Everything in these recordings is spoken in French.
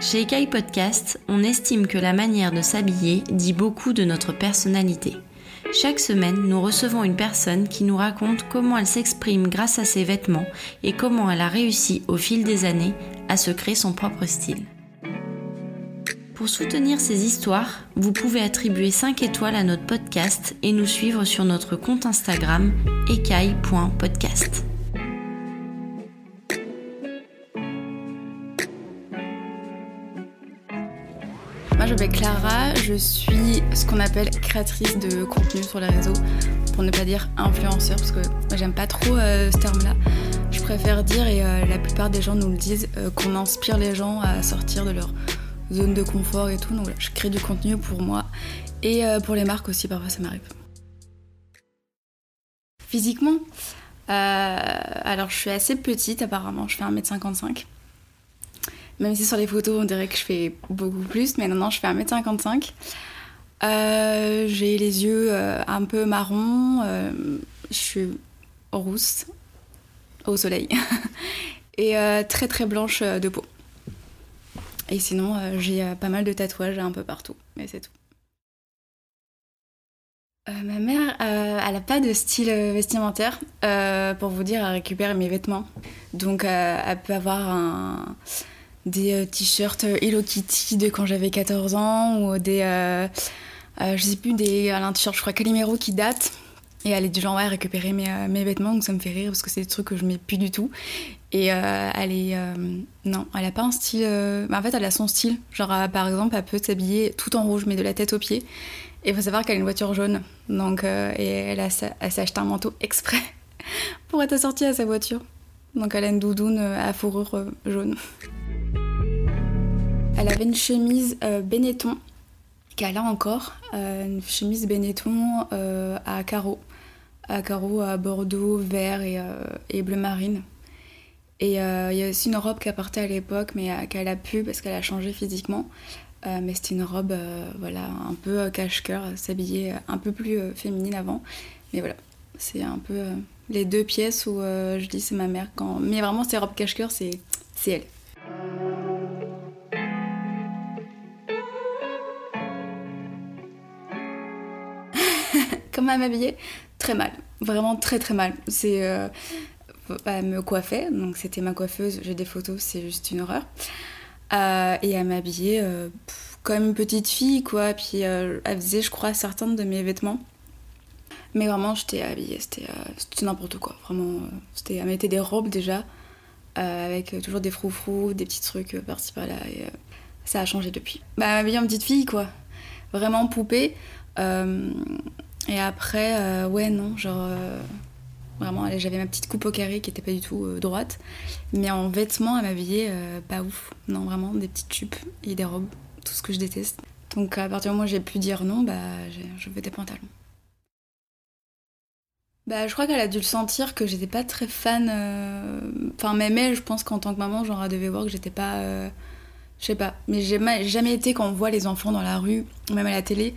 Chez Ekai Podcast, on estime que la manière de s'habiller dit beaucoup de notre personnalité. Chaque semaine, nous recevons une personne qui nous raconte comment elle s'exprime grâce à ses vêtements et comment elle a réussi au fil des années à se créer son propre style. Pour soutenir ces histoires, vous pouvez attribuer 5 étoiles à notre podcast et nous suivre sur notre compte Instagram ekai.podcast. m'appelle Clara, je suis ce qu'on appelle créatrice de contenu sur les réseaux, pour ne pas dire influenceur, parce que moi j'aime pas trop euh, ce terme-là. Je préfère dire, et euh, la plupart des gens nous le disent, euh, qu'on inspire les gens à sortir de leur zone de confort et tout. Donc je crée du contenu pour moi et pour les marques aussi, parfois ça m'arrive. Physiquement, alors je suis assez petite apparemment, je fais 1m55. Même si sur les photos, on dirait que je fais beaucoup plus, mais non, non, je fais 1m55. Euh, j'ai les yeux euh, un peu marron, euh, je suis rousse au soleil et très très blanche de peau. Et sinon, j'ai pas mal de tatouages un peu partout, mais c'est tout. ma mère, elle n'a pas de style vestimentaire. pour vous dire, elle récupère mes vêtements. Donc, elle peut avoir un, des euh, t-shirts euh, Hello Kitty de quand j'avais 14 ans ou des euh, je sais plus des un t-shirt je crois Calimero qui date. Et elle est du genre ouais récupérer mes, mes, vêtements donc ça me fait rire parce que c'est des trucs que je mets plus du tout. Et elle est non elle a pas un style en fait elle a son style. Genre par exemple elle peut s'habiller tout en rouge mais de la tête aux pieds. Et faut savoir qu'elle a une voiture jaune donc et elle a s'est acheté un manteau exprès pour être assortie à sa voiture donc elle a une doudoune à fourrure jaune elle avait une chemise euh, Benetton, qu'elle a encore, euh, une chemise Benetton euh, à carreaux, à carreaux à bordeaux, vert et, bleu marine. Et il y a aussi une robe qu'elle portait à l'époque, mais qu'elle a pu parce qu'elle a changé physiquement. mais c'était une robe, voilà, un peu cache-cœur, s'habiller un peu plus féminine avant. Mais voilà, c'est un peu les deux pièces où je dis c'est ma mère. Quand... Mais vraiment, ces robes cache-cœur, c'est elle. Comment m'habiller Très mal, vraiment très très mal. C'est euh, elle me coiffait, donc c'était ma coiffeuse. J'ai des photos, c'est juste une horreur. Euh, et elle m'habillait euh, comme une petite fille, quoi. Puis elle faisait, je crois, certains de mes vêtements. Mais vraiment, j'étais habillée, c'était n'importe quoi. Vraiment, c'était, elle mettait des robes déjà, avec toujours des froufrous, des petits trucs par-ci par-là. Et ça a changé depuis. Bah, elle m'habillait en petite fille, quoi. Vraiment poupée. Et après, euh, ouais, non, genre. Euh, vraiment, j'avais ma petite coupe au carré qui était pas du tout euh, droite. Mais en vêtements, à m'habiller, pas ouf. Non, vraiment, des petites jupes et des robes. Tout ce que je déteste. Donc à partir du moment où j'ai pu dire non, bah, je veux des pantalons. Bah, je crois qu'elle a dû le sentir que j'étais pas très fan. Enfin, même elle, je pense qu'en tant que maman, genre, elle devait voir que j'étais pas. Je sais pas. Mais j'ai jamais été quand on voit les enfants dans la rue, même à la télé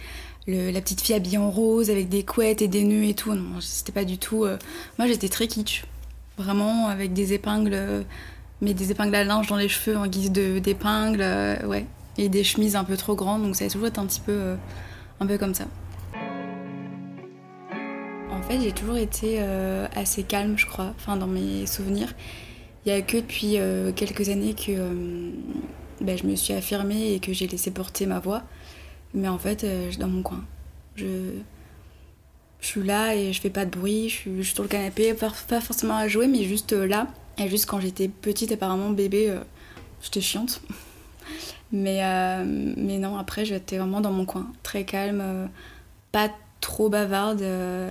la petite fille habillée en rose avec des couettes et des nœuds et tout. Non, c'était pas du tout. Euh, moi, j'étais très kitsch. Vraiment, avec des épingles, euh, mais des épingles à linge dans les cheveux en guise d'épingles, euh, ouais. Et des chemises un peu trop grandes, donc ça a toujours été un petit peu, un peu comme ça. J'ai toujours été assez calme, je crois, enfin, dans mes souvenirs. Il y a que depuis quelques années que ben, je me suis affirmée et que j'ai laissé porter ma voix. Mais en fait, euh, je dans mon coin. Je, suis là et je fais pas de bruit, je suis, sur le canapé, pas, forcément à jouer, mais juste euh, là. Et juste quand j'étais petite, apparemment, bébé, euh, j'étais chiante. Mais, mais non, après, j'étais vraiment dans mon coin, très calme, pas trop bavarde.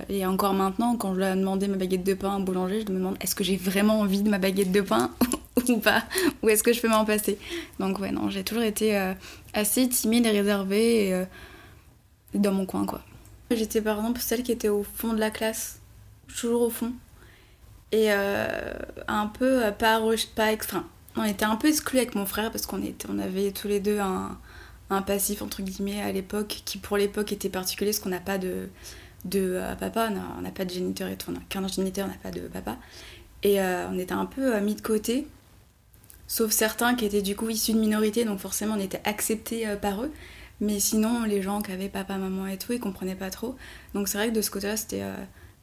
et encore maintenant, quand je dois demander ma baguette de pain au boulanger, je me demande est-ce que j'ai vraiment envie de ma baguette de pain ou pas? Ou est-ce que je peux m'en passer? Donc ouais, non, j'ai toujours été euh, assez timide et réservée et, euh, dans mon coin, quoi. J'étais par exemple celle qui était au fond de la classe, toujours au fond. Et euh, un peu pas, pas enfin, on était un peu exclus avec mon frère parce qu'on on avait tous les deux un, un passif entre guillemets à l'époque qui pour l'époque était particulier parce qu'on n'a pas de, de papa, on n'a pas de géniteur et tout, on n'a qu'un géniteur, on n'a pas de papa. Et on était un peu mis de côté sauf certains qui étaient du coup issus de minorités, donc forcément on était acceptés par eux. Mais sinon, les gens qui avaient papa, maman et tout, ils comprenaient pas trop. Donc c'est vrai que de ce côté-là, c'était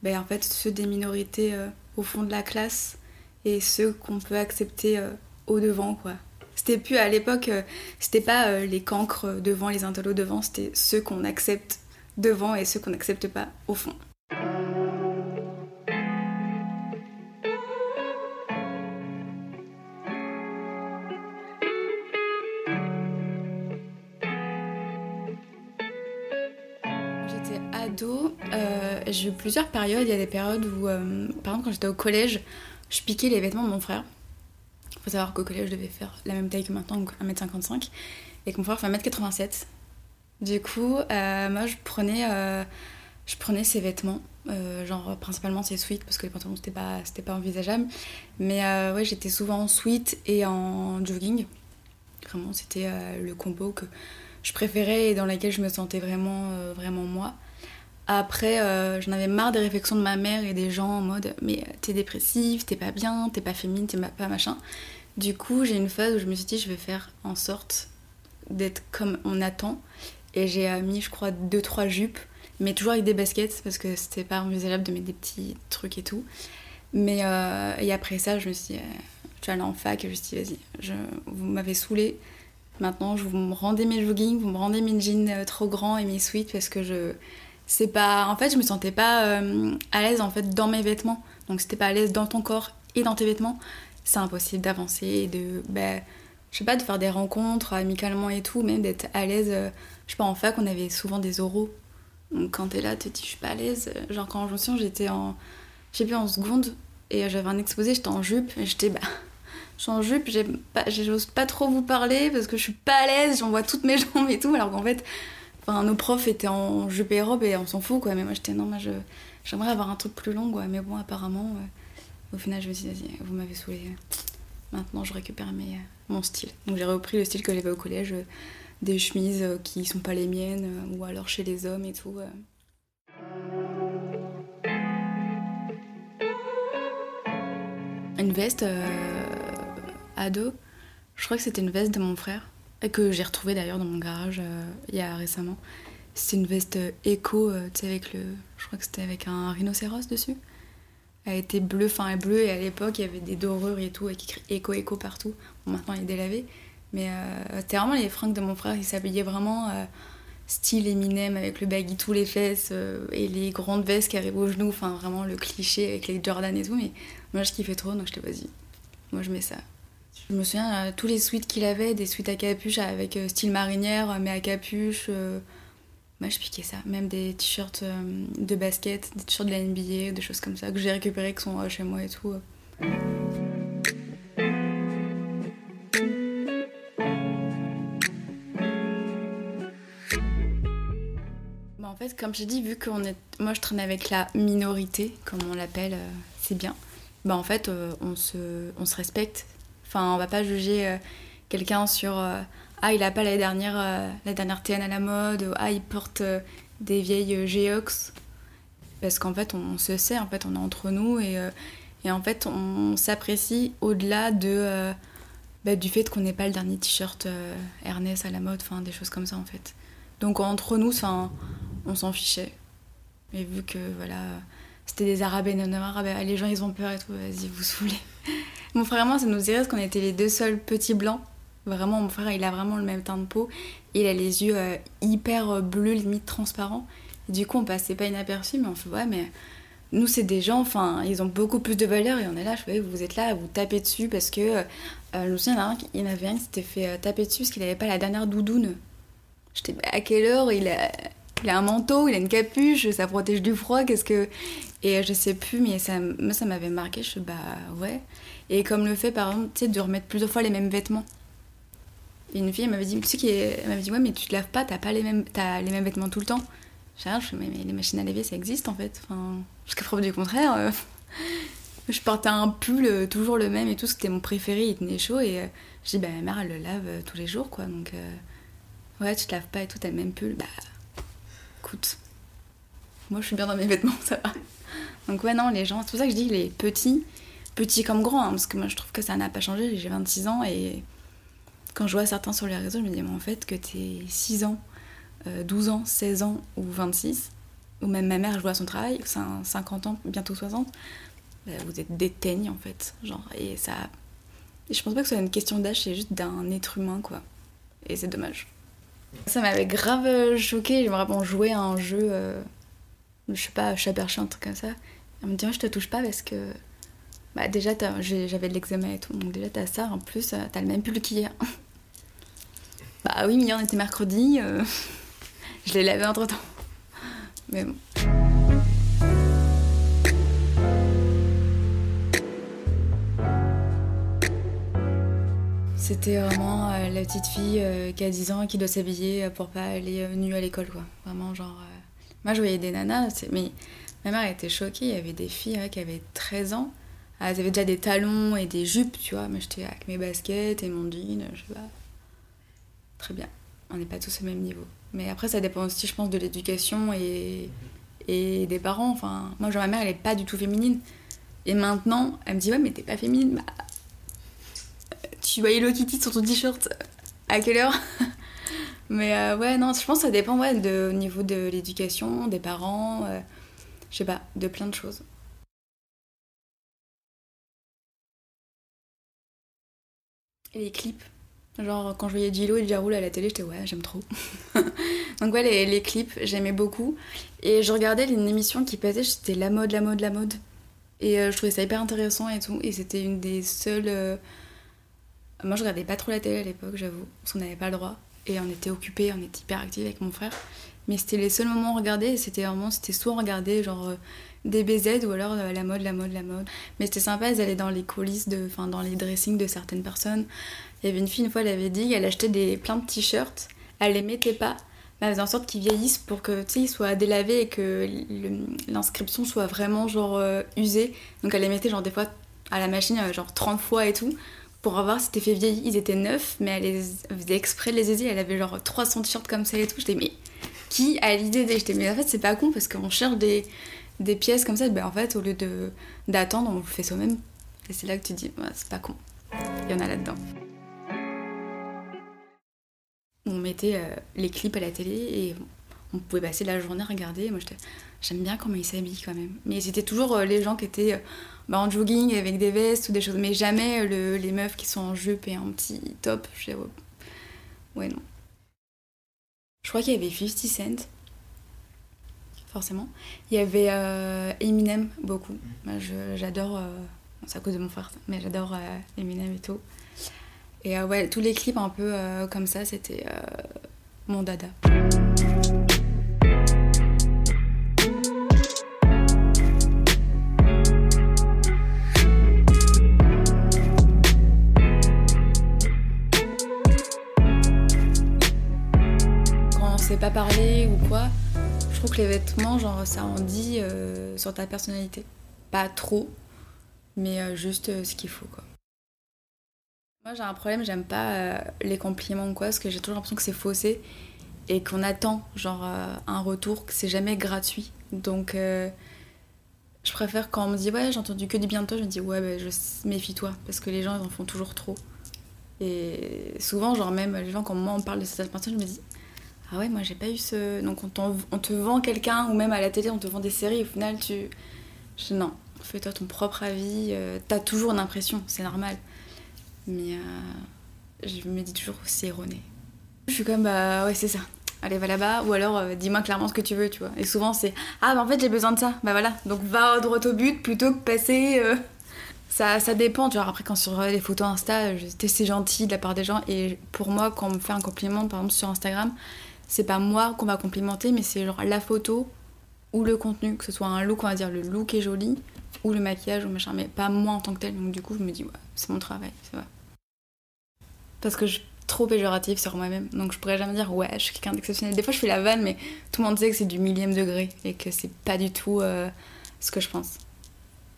ben, en fait ceux des minorités au fond de la classe et ceux qu'on peut accepter au devant, quoi. C'était plus à l'époque, c'était pas les cancres devant, les intellos devant, c'était ceux qu'on accepte devant et ceux qu'on n'accepte pas au fond. J'étais ado, euh, j'ai eu plusieurs périodes. Il y a des périodes où, euh, par exemple, quand j'étais au collège, je piquais les vêtements de mon frère. Il faut savoir qu'au collège, je devais faire la même taille que maintenant, donc 1m55, et que mon frère fait 1m87. Du coup, euh, moi, je prenais, euh, je prenais ses vêtements, euh, genre principalement ses suites, parce que les pantalons, c'était pas, pas envisageable. Mais ouais, j'étais souvent en sweat et en jogging. Vraiment, c'était le combo que je préférais et dans lequel je me sentais vraiment, vraiment moi. Après, j'en avais marre des réflexions de ma mère et des gens en mode Mais t'es dépressive, t'es pas bien, t'es pas féminine, t'es pas machin. Du coup, j'ai une phase où je me suis dit Je vais faire en sorte d'être comme on attend et j'ai euh, mis, je crois, deux trois jupes, mais toujours avec des baskets parce que c'était pas envisageable de mettre des petits trucs et tout. Mais euh, et après ça, je me suis dit, euh, je suis allée en fac et je me suis dit, vas-y, vous m'avez saoulé. Maintenant, je vous me rendez mes joggings, vous me rendez mes jeans trop grands et mes sweats parce que je. C'est pas. En fait, je me sentais pas à l'aise en fait dans mes vêtements. Donc, c'était pas à l'aise dans ton corps et dans tes vêtements, c'est impossible d'avancer et de. Ben, je sais pas, de faire des rencontres amicalement et tout, même d'être à l'aise je sais pas, en fac, on avait souvent des oraux. Donc quand t'es là, tu te dis, je suis pas à l'aise. Genre quand me souviens, j'étais en, je sais plus, en seconde, et j'avais un exposé, j'étais en jupe, et j'étais, bah, je suis en jupe, j'ose pas, pas trop vous parler parce que je suis pas à l'aise, j'en vois toutes mes jambes et tout, alors qu'en fait, nos profs étaient en jupe et robe et on s'en fout, quoi. Mais moi, j'étais, non, moi, j'aimerais avoir un truc plus long, quoi. Mais bon, apparemment, au final, je me suis dit, vous m'avez saoulé. Maintenant, je récupère mes, mon style. Donc j'ai repris le style que j'avais au collège des chemises euh, qui sont pas les miennes, euh, ou alors chez les hommes et tout. Euh. Une veste ado, je crois que c'était une veste de mon frère, que j'ai retrouvée d'ailleurs dans mon garage il y a récemment. C'est une veste éco, tu sais, avec le. Je crois que c'était avec un rhinocéros dessus. Elle était bleue, fin bleue, et à l'époque il y avait des dorures et tout, avec écrit éco éco partout. Bon, maintenant il est délavé. Mais euh, c'était vraiment les fringues de mon frère. Il s'habillait vraiment euh, style Eminem avec le baggy tous les fesses euh, et les grandes vestes qui arrivent aux genoux. Enfin, vraiment le cliché avec les Jordan et tout. Mais moi, je kiffais trop, donc je t'ai vas-y. Moi, je mets ça. Je me souviens, tous les suites qu'il avait, des suites à capuche avec style marinière, mais à capuche. moi, je piquais ça. Même des t-shirts de basket, des t-shirts de la NBA, des choses comme ça que j'ai récupérés qui sont chez moi et tout. En fait, comme j'ai dit, vu que est... moi je traîne avec la minorité, comme on l'appelle, euh, c'est bien. Bah en fait, euh, on, se... on se respecte. Enfin, on va pas juger euh, quelqu'un sur ah il a pas la dernière la dernière TN à la mode, ou, ah il porte des vieilles Geox. Parce qu'en fait, on, se sait, en fait, on est entre nous et, et en fait, on s'apprécie au-delà de bah, du fait qu'on n'ait pas le dernier t-shirt Ernest à la mode, enfin des choses comme ça en fait. Donc entre nous, on s'en fichait. Mais vu que voilà, c'était des arabes et non arabes, les gens ils ont peur et tout, vas-y, vous saoulez. mon frère et moi, ça nous dirait qu'on était les deux seuls petits blancs. Vraiment, mon frère, il a vraiment le même teint de peau. il a les yeux euh, hyper euh, bleus, limite transparents. du coup, on passait pas inaperçu, mais on fait, ouais, mais nous, c'est des gens, enfin, ils ont beaucoup plus de valeur et on est là, je fais, vous êtes là à vous taper dessus parce que. Euh, je me souviens, il y en avait un qui s'était fait taper dessus parce qu'il avait pas la dernière doudoune. J'étais, bah, à quelle heure? Il a il a un manteau, il a une capuche, ça protège du froid, qu'est-ce que... Et je sais plus, mais ça, moi ça m'avait marqué, je suis bah ouais. Et comme le fait par exemple, tu sais, de remettre plusieurs fois les mêmes vêtements. Une fille, elle m'avait dit, tu sais, elle m'avait dit, ouais, mais tu te laves pas, t'as pas les mêmes, as les mêmes vêtements tout le temps. Je mais, mais, les machines à laver, ça existe en fait. Enfin, jusqu'à preuve du contraire. Euh, je portais un pull euh, toujours le même et tout, c'était mon préféré, il tenait chaud. Et euh, je dis, bah ma mère, elle le lave tous les jours, quoi. Donc, ouais, tu te laves pas et tout, t'as le même pull. Bah, écoute, moi je suis bien dans mes vêtements, ça va. Donc ouais, non, les gens, c'est pour ça que je dis les petits, petit comme grand, hein, parce que moi je trouve que ça n'a pas changé, j'ai 26 ans et quand je vois certains sur les réseaux, je me dis, mais en fait, que t'es 6 ans, 12 ans, 16 ans ou 26, ou même ma mère, je vois son travail, c'est 50 ans, bientôt 60, bah, vous êtes des teignes en fait. Genre, et ça. je pense pas que ce soit une question d'âge, c'est juste d'un être humain quoi. Et c'est dommage. Ça m'avait grave choqué, j'ai vraiment joué à un jeu, euh, je sais pas, chat perché, un truc comme ça. Elle me dit, je te touche pas parce que. Bah, déjà, j'avais de l'eczéma et tout, donc déjà, t'as ça, en plus, euh, t'as le même pull qu'hier. bah oui, mais on était mercredi, euh, je l'ai lavé entre temps. Mais bon. C'était vraiment euh, la petite fille qui a 10 ans qui doit s'habiller pour pas aller nue à l'école, quoi. Vraiment, genre. Moi, je voyais des nanas, mais ma mère était choquée. Il y avait des filles qui avaient 13 ans. Elles avaient déjà des talons et des jupes, tu vois. Mais j'étais avec mes baskets et mon jean, je sais pas. Très bien. On n'est pas tous au même niveau. Mais après, ça dépend aussi, je pense, de l'éducation et, et des parents. Enfin, moi, genre, ma mère, elle est pas du tout féminine. Et maintenant, elle me dit, ouais, mais t'es pas féminine. Bah, tu vois Hello Kitty sur ton t-shirt. À quelle heure? Mais euh, ouais, non, je pense que ça dépend ouais, de, au niveau de l'éducation, des parents, euh, je sais pas, de plein de choses. Et les clips. Genre, quand je voyais Gillo et Jaroul à la télé, j'étais ouais, j'aime trop. Donc, ouais, les, clips, j'aimais beaucoup. Et je regardais une émission qui passait, c'était la mode, la mode, la mode. Et euh, je trouvais ça hyper intéressant et tout. Et c'était une des seules. Moi, je regardais pas trop la télé à l'époque, j'avoue, parce qu'on n'avait pas le droit. Et on était occupés, on était hyper actifs avec mon frère. Mais c'était les seuls moments où on regardait, c'était vraiment, c'était soit genre euh, des BZ ou alors euh, la mode, la mode, la mode. Mais c'était sympa, ils allaient dans les coulisses, de, enfin dans les dressings de certaines personnes. Il y avait une fille, une fois, elle avait dit qu'elle achetait des, plein de t-shirts, elle les mettait pas, mais elle faisait en sorte qu'ils vieillissent pour que, tu sais, ils soient délavés et que l'inscription soit vraiment genre euh, usée. Donc elle les mettait genre des fois à la machine, genre 30 fois et tout pour avoir c'était fait. Ils étaient neufs, mais elle, les, faisait exprès de les aider. Elle avait genre 300 t-shirts comme ça et tout. J'étais, mais qui a l'idée J'étais, mais en fait, c'est pas con parce qu'on cherche des, des pièces comme ça. Ben, en fait, au lieu d'attendre, on le fait soi-même. Et c'est là que tu dis, c'est pas con. Il y en a là-dedans. On mettait euh, les clips à la télé et on pouvait passer la journée à regarder. Moi, j'aime bien comment ils s'habillent quand même. Mais c'était toujours euh, les gens qui étaient. Euh, bah, en jogging avec des vestes ou des choses, mais jamais le, les meufs qui sont en jupe et en petit top. Je ouais, non. Je crois qu'il y avait 50 Cent, forcément. Il y avait euh, Eminem, beaucoup. J'adore, euh, c'est à cause de mon frère, mais j'adore euh, Eminem et tout. Et ouais, tous les clips un peu comme ça, c'était mon dada. Pas parler ou quoi, je trouve que les vêtements, genre, ça en dit euh, sur ta personnalité. Pas trop, mais euh, juste euh, ce qu'il faut, quoi. Moi, j'ai un problème, j'aime pas les compliments ou quoi, parce que j'ai toujours l'impression que c'est faussé et qu'on attend, genre, un retour, que c'est jamais gratuit. Donc, je préfère quand on me dit, ouais, j'ai entendu que du bien de toi, je me dis, ouais, bah, je méfie-toi, parce que les gens, ils en font toujours trop. Et souvent, genre, même les gens, quand moi on parle de cette personne, je me dis, ah ouais, moi j'ai pas eu ce. Donc on, on te vend quelqu'un, ou même à la télé, on te vend des séries, au final tu. Non, fais-toi ton propre avis. Euh, t'as toujours une impression, c'est normal. Mais euh, je me dis toujours c'est erroné. Je suis comme, bah ouais, c'est ça. Allez, va là-bas, ou alors euh, dis-moi clairement ce que tu veux, tu vois. Et souvent c'est, ah bah en fait j'ai besoin de ça, bah voilà. Donc va droit au but plutôt que passer. Ça, ça, dépend, tu vois. Après, quand sur les photos Insta, c'est gentil de la part des gens. Et pour moi, quand on me fait un compliment, par exemple sur Instagram, c'est pas moi qu'on va complimenter, mais c'est genre la photo ou le contenu, que ce soit un look, on va dire le look est joli, ou le maquillage ou machin, mais pas moi en tant que tel. Donc du coup, je me dis, ouais, c'est mon travail, c'est vrai. Parce que je suis trop péjorative sur moi-même, donc je pourrais jamais dire, ouais, je suis quelqu'un d'exceptionnel. Des fois, je fais la vanne, mais tout le monde sait que c'est du millième degré et que c'est pas du tout euh, ce que je pense.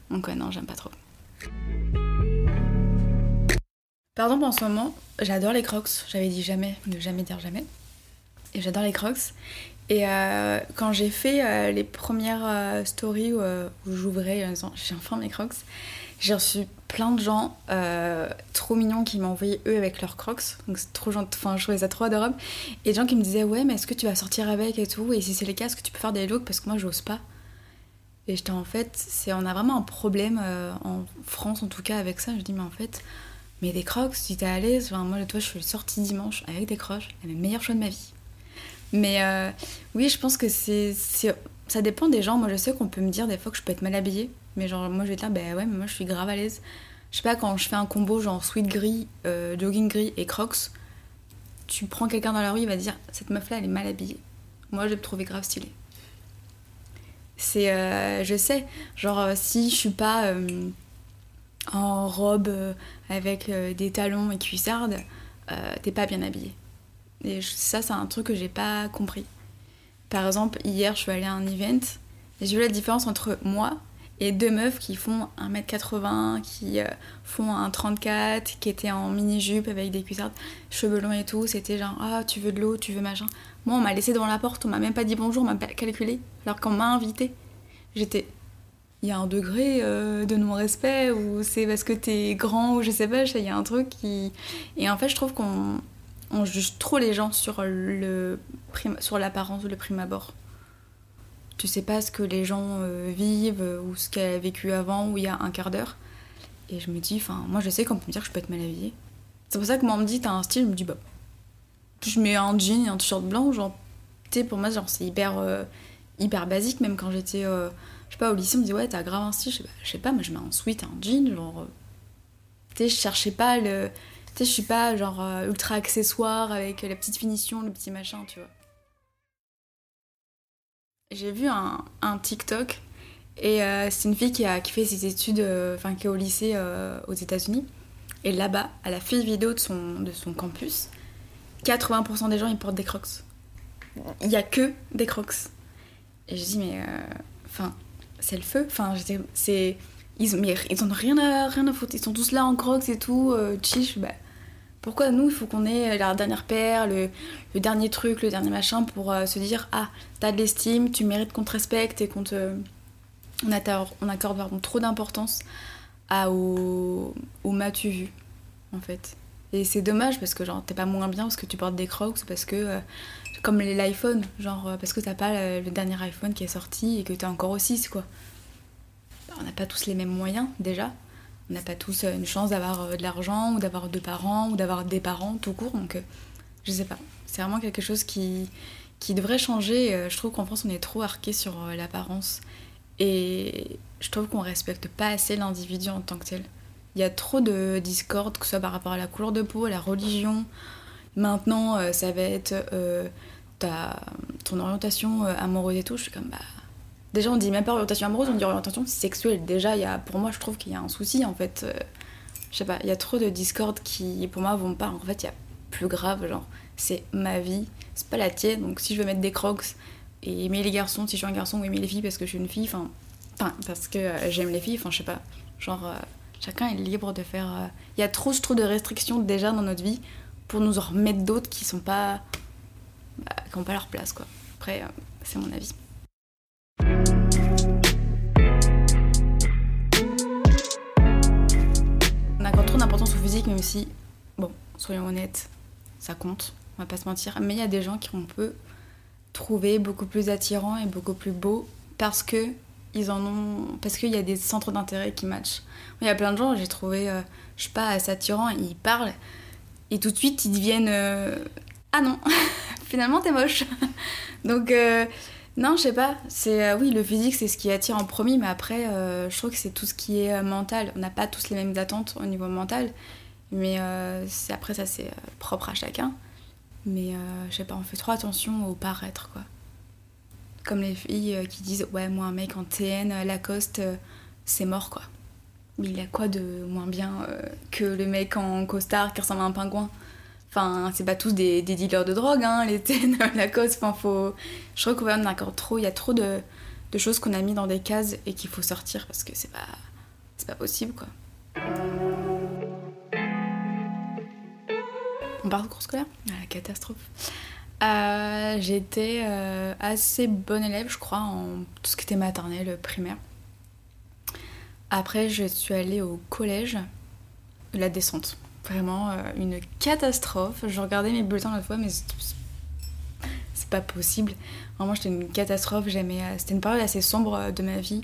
Donc ouais, non, j'aime pas trop. Pardon pour en ce moment, j'adore les crocs. J'avais dit jamais, ne jamais dire jamais et j'adore les crocs. Et euh, quand j'ai fait euh, les premières euh, stories où, j'ouvrais, j'ai enfin mes crocs, J'ai reçu plein de gens trop mignons qui m'ont envoyé eux avec leurs crocs. Donc c'est trop gentil. Enfin, je trouvais ça trop adorable. Et des gens qui me disaient Ouais, mais est-ce que tu vas sortir avec et tout? Et si c'est le cas, est-ce que tu peux faire des looks? Parce que moi, j'ose pas. Et j'étais en fait, c'est on a vraiment un problème en France en tout cas avec ça. Je dis mais en fait, mais des crocs, si t'es à l'aise, enfin, moi toi je suis sortie dimanche avec des crocs, le meilleur choix de ma vie. Mais euh, oui, je pense que c'est, ça dépend des gens. Moi je sais qu'on peut me dire des fois que je peux être mal habillée, mais genre moi je vais dire bah ouais mais moi je suis grave à l'aise. Je sais pas quand je fais un combo genre sweat gris, euh, jogging gris et crocs, tu prends quelqu'un dans la rue, il va dire cette meuf là elle est mal habillée. Moi je vais me trouver grave stylée c'est euh, je sais genre si je suis pas en robe avec des talons et cuissardes t'es pas bien habillée et ça c'est un truc que j'ai pas compris par exemple hier je suis allée à un event et j'ai vu la différence entre moi et deux meufs qui font 1m80, qui font un 34, qui étaient en mini-jupe avec des cuissardes, cheveux longs et tout. C'était genre, ah, tu veux de l'eau, tu veux machin. Moi, on m'a laissé devant la porte, on m'a même pas dit bonjour, on m'a pas calculé. Alors qu'on m'a invité, j'étais. Il y a un degré euh, de non-respect, ou c'est parce que t'es grand, ou je sais pas, il y a un truc qui. Et en fait, je trouve qu'on on juge trop les gens sur le sur l'apparence ou le prime abord. Tu sais pas ce que les gens euh, vivent ou ce qu'elle a vécu avant ou il y a un quart d'heure. Et je me dis, enfin, moi je sais qu'on peut me dire que je peux être mal habillée. C'est pour ça que moi on me dit, t'as un style, je me dis, bah, je mets un jean et un t-shirt blanc, genre, tu pour moi, genre, c'est hyper, euh, hyper basique, même quand j'étais, euh, je sais pas, au lycée, on me dit, ouais, t'as grave un style, je sais pas, mais je mets un sweat, un jean, genre, tu sais, je cherchais pas le, tu sais, je suis pas, genre, ultra accessoire avec la petite finition, le petit machin, tu vois. J'ai vu un, un, TikTok, et c'est une fille qui a qui fait ses études, enfin, qui est au lycée aux États-Unis, et là-bas, elle a fait une vidéo de son, de son campus, 80% des gens ils portent des crocs. Il y a que des crocs. Et je dis mais euh, enfin c'est le feu. Enfin c'est ils mais ils ont rien à foutre. Ils sont tous là en crocs et tout. Euh, chiche bah pourquoi nous il faut qu'on ait la dernière paire, le, le, dernier truc, le dernier machin pour euh, se dire ah t'as de l'estime, tu mérites qu'on te respecte et qu'on accorde trop d'importance à au, au m'as-tu vu en fait. Et c'est dommage parce que genre t'es pas moins bien parce que tu portes des crocs, parce que euh, comme l'iPhone, genre euh, parce que t'as pas le, dernier iPhone qui est sorti et que t'es encore au 6 quoi. On n'a pas tous les mêmes moyens déjà. On n'a pas tous euh, une chance d'avoir de l'argent ou d'avoir deux parents ou d'avoir des parents tout court donc je sais pas. C'est vraiment quelque chose qui, qui devrait changer. Je trouve qu'en France on est trop arqué sur l'apparence et je trouve qu'on respecte pas assez l'individu en tant que tel. Il y a trop de discorde, que ce soit par rapport à la couleur de peau, à la religion. Maintenant, euh, ça va être euh, ta, ton orientation euh, amoureuse et tout. Je suis comme, bah. Déjà, on dit même pas orientation amoureuse, on dit orientation sexuelle. Déjà, y a, pour moi, je trouve qu'il y a un souci en fait. je sais pas, il y a trop de discorde qui, pour moi, vont pas. En fait, il y a plus grave, genre, c'est ma vie, c'est pas la tienne. Donc, si je veux mettre des crocs et aimer les garçons, si je suis un garçon, ou aimer les filles parce que je suis une fille, enfin. Parce que j'aime les filles, enfin, je sais pas. Genre Chacun est libre de faire. Euh, il y a trop, trop de restrictions déjà dans notre vie pour nous en remettre d'autres qui sont pas. Bah, qui n'ont pas leur place, quoi. Après, euh, c'est mon avis. D'importance au physique, même si, bon, soyons honnêtes, ça compte, on va pas se mentir. Mais il y a des gens qui on peut trouver beaucoup plus attirants et beaucoup plus beaux parce que ils en ont parce qu'il y a des centres d'intérêt qui matchent. Il y a plein de gens, j'ai trouvé, euh, je sais pas, assez attirant, ils parlent et tout de suite ils deviennent euh, ah non, finalement t'es moche. Donc euh, non, je sais pas, c'est oui le physique c'est ce qui attire en premier, mais après je trouve que c'est tout ce qui est mental. On n'a pas tous les mêmes attentes au niveau mental, mais après ça c'est propre à chacun. Mais je sais pas, on fait trop attention au paraître quoi. Comme les filles euh, qui disent Ouais, moi, un mec en TN, euh, Lacoste, euh, c'est mort quoi. Mais il a quoi de moins bien que le mec en costard qui ressemble à un pingouin? Enfin, c'est pas tous des, dealers de drogue, hein, les TN, Lacoste. Enfin, faut. Je trouve qu'on encore trop. Il y a trop de, choses qu'on a mis dans des cases et qu'il faut sortir parce que c'est pas. C'est pas possible quoi. On part de cours scolaire? Ah, La catastrophe. Euh, j'étais euh, assez bonne élève, je crois, en tout ce qui était maternelle, primaire. Après, je suis allée au collège, la descente. Vraiment une catastrophe. Je regardais mes bulletins la fois, mais c'est pas possible. Vraiment, j'étais une catastrophe. C'était une période assez sombre de ma vie.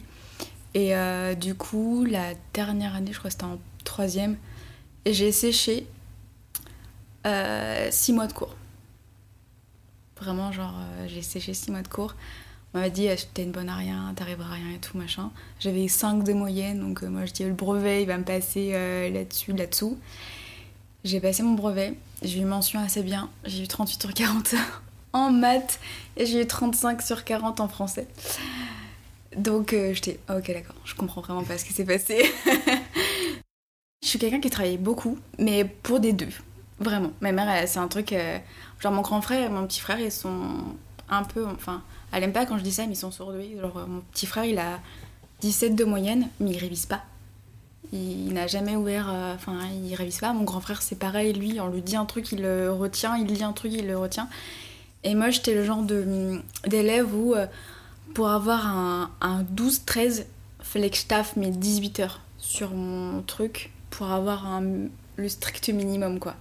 Et du coup, la dernière année, je crois que c'était en troisième, j'ai séché euh, six mois de cours. Vraiment, genre, euh, j'ai séché six mois de cours. On m'a dit, t'es une bonne à rien, t'arriveras à rien et tout, machin. J'avais 5 de moyenne, donc euh, moi je dis, le brevet, il va me passer là-dessus, là-dessous. J'ai passé mon brevet, j'ai eu mention assez bien, j'ai eu 38 sur 40 en maths et j'ai eu 35 sur 40 en français. Donc j'étais, ok d'accord, je comprends vraiment pas ce qui s'est passé. je suis quelqu'un qui travaillait beaucoup, mais pour des deux. Vraiment. Ma mère, c'est un truc. Euh, genre, mon grand frère et mon petit frère, ils sont un peu. Enfin, elle aime pas quand je dis ça, mais ils sont surdoués. Genre, mon petit frère, il a 17 de moyenne, mais il révise pas. Il, n'a jamais ouvert. Euh, enfin, il révise pas. Mon grand frère, c'est pareil. Lui, on lui dit un truc, il le retient. Il lit un truc, il le retient. Et moi, j'étais le genre d'élève où, euh, pour avoir un, un 12-13, fallait que je taffe mes 18 heures sur mon truc pour avoir le strict minimum, quoi.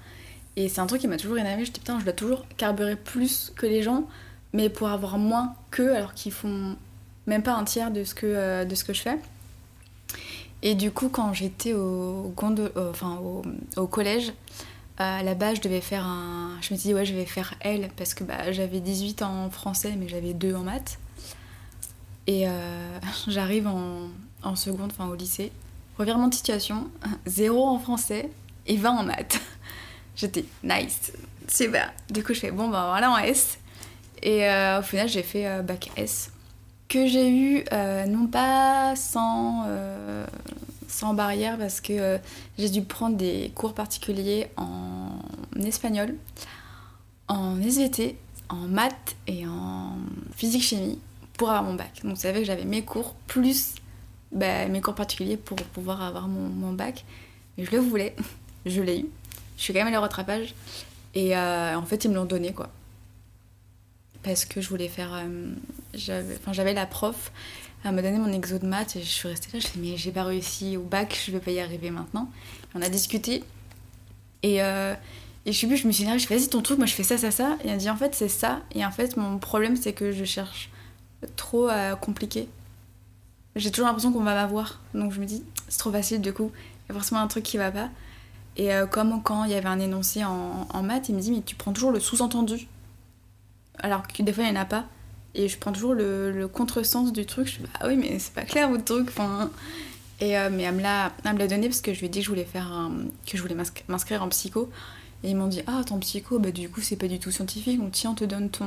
Et c'est un truc qui m'a toujours énervé. Je dis putain, je dois toujours carburer plus que les gens, mais pour avoir moins qu'eux, alors qu'ils font même pas un tiers de ce que, euh, de ce que je fais. Et du coup, quand j'étais au, euh, collège, euh, base, je devais faire un. Je me suis dit, ouais, je vais faire L parce que bah, j'avais 18 en français, mais j'avais 2 en maths. Et j'arrive en, seconde, enfin au lycée. Revirement de situation, 0 en français et 20 en maths. J'étais nice, super. Du coup, je fais bon, ben voilà en S. Et euh, au final, j'ai fait euh, bac S. Que j'ai eu, euh, non pas sans, sans barrière, parce que j'ai dû prendre des cours particuliers en espagnol, en SVT, en maths et en physique-chimie pour avoir mon bac. Donc, ça veut que j'avais mes cours plus bah, mes cours particuliers pour pouvoir avoir mon, bac. Mais je le voulais, je l'ai eu. Je suis quand même allée au rattrapage. Et euh, en fait, ils me l'ont donné, quoi. Parce que je voulais faire. Euh, j'avais la prof, elle m'a donné mon exo de maths et je suis restée là. Je me mais j'ai pas réussi au bac, je vais pas y arriver maintenant. on a discuté. Et, euh, je plus, je me suis dit, je vas-y ton truc, moi je fais ça, ça, ça. Et a dit, en fait, c'est ça. Et en fait, mon problème, c'est que je cherche trop à compliquer. J'ai toujours l'impression qu'on va m'avoir. Donc je me dis, c'est trop facile du coup. Il y a forcément un truc qui va pas. Et euh, comme quand il y avait un énoncé en, en maths, il me dit Mais tu prends toujours le sous-entendu. Alors que des fois, il n'y en a pas. Et je prends toujours le, le contresens du truc. Je dis Bah oui, mais c'est pas clair votre truc. Enfin, et, euh, mais elle me l'a donné parce que je lui ai dit que je voulais, faire que je voulais m'inscrire en psycho. Et ils m'ont dit Ah, ton psycho, bah du coup, c'est pas du tout scientifique. Donc tiens, on te donne ton,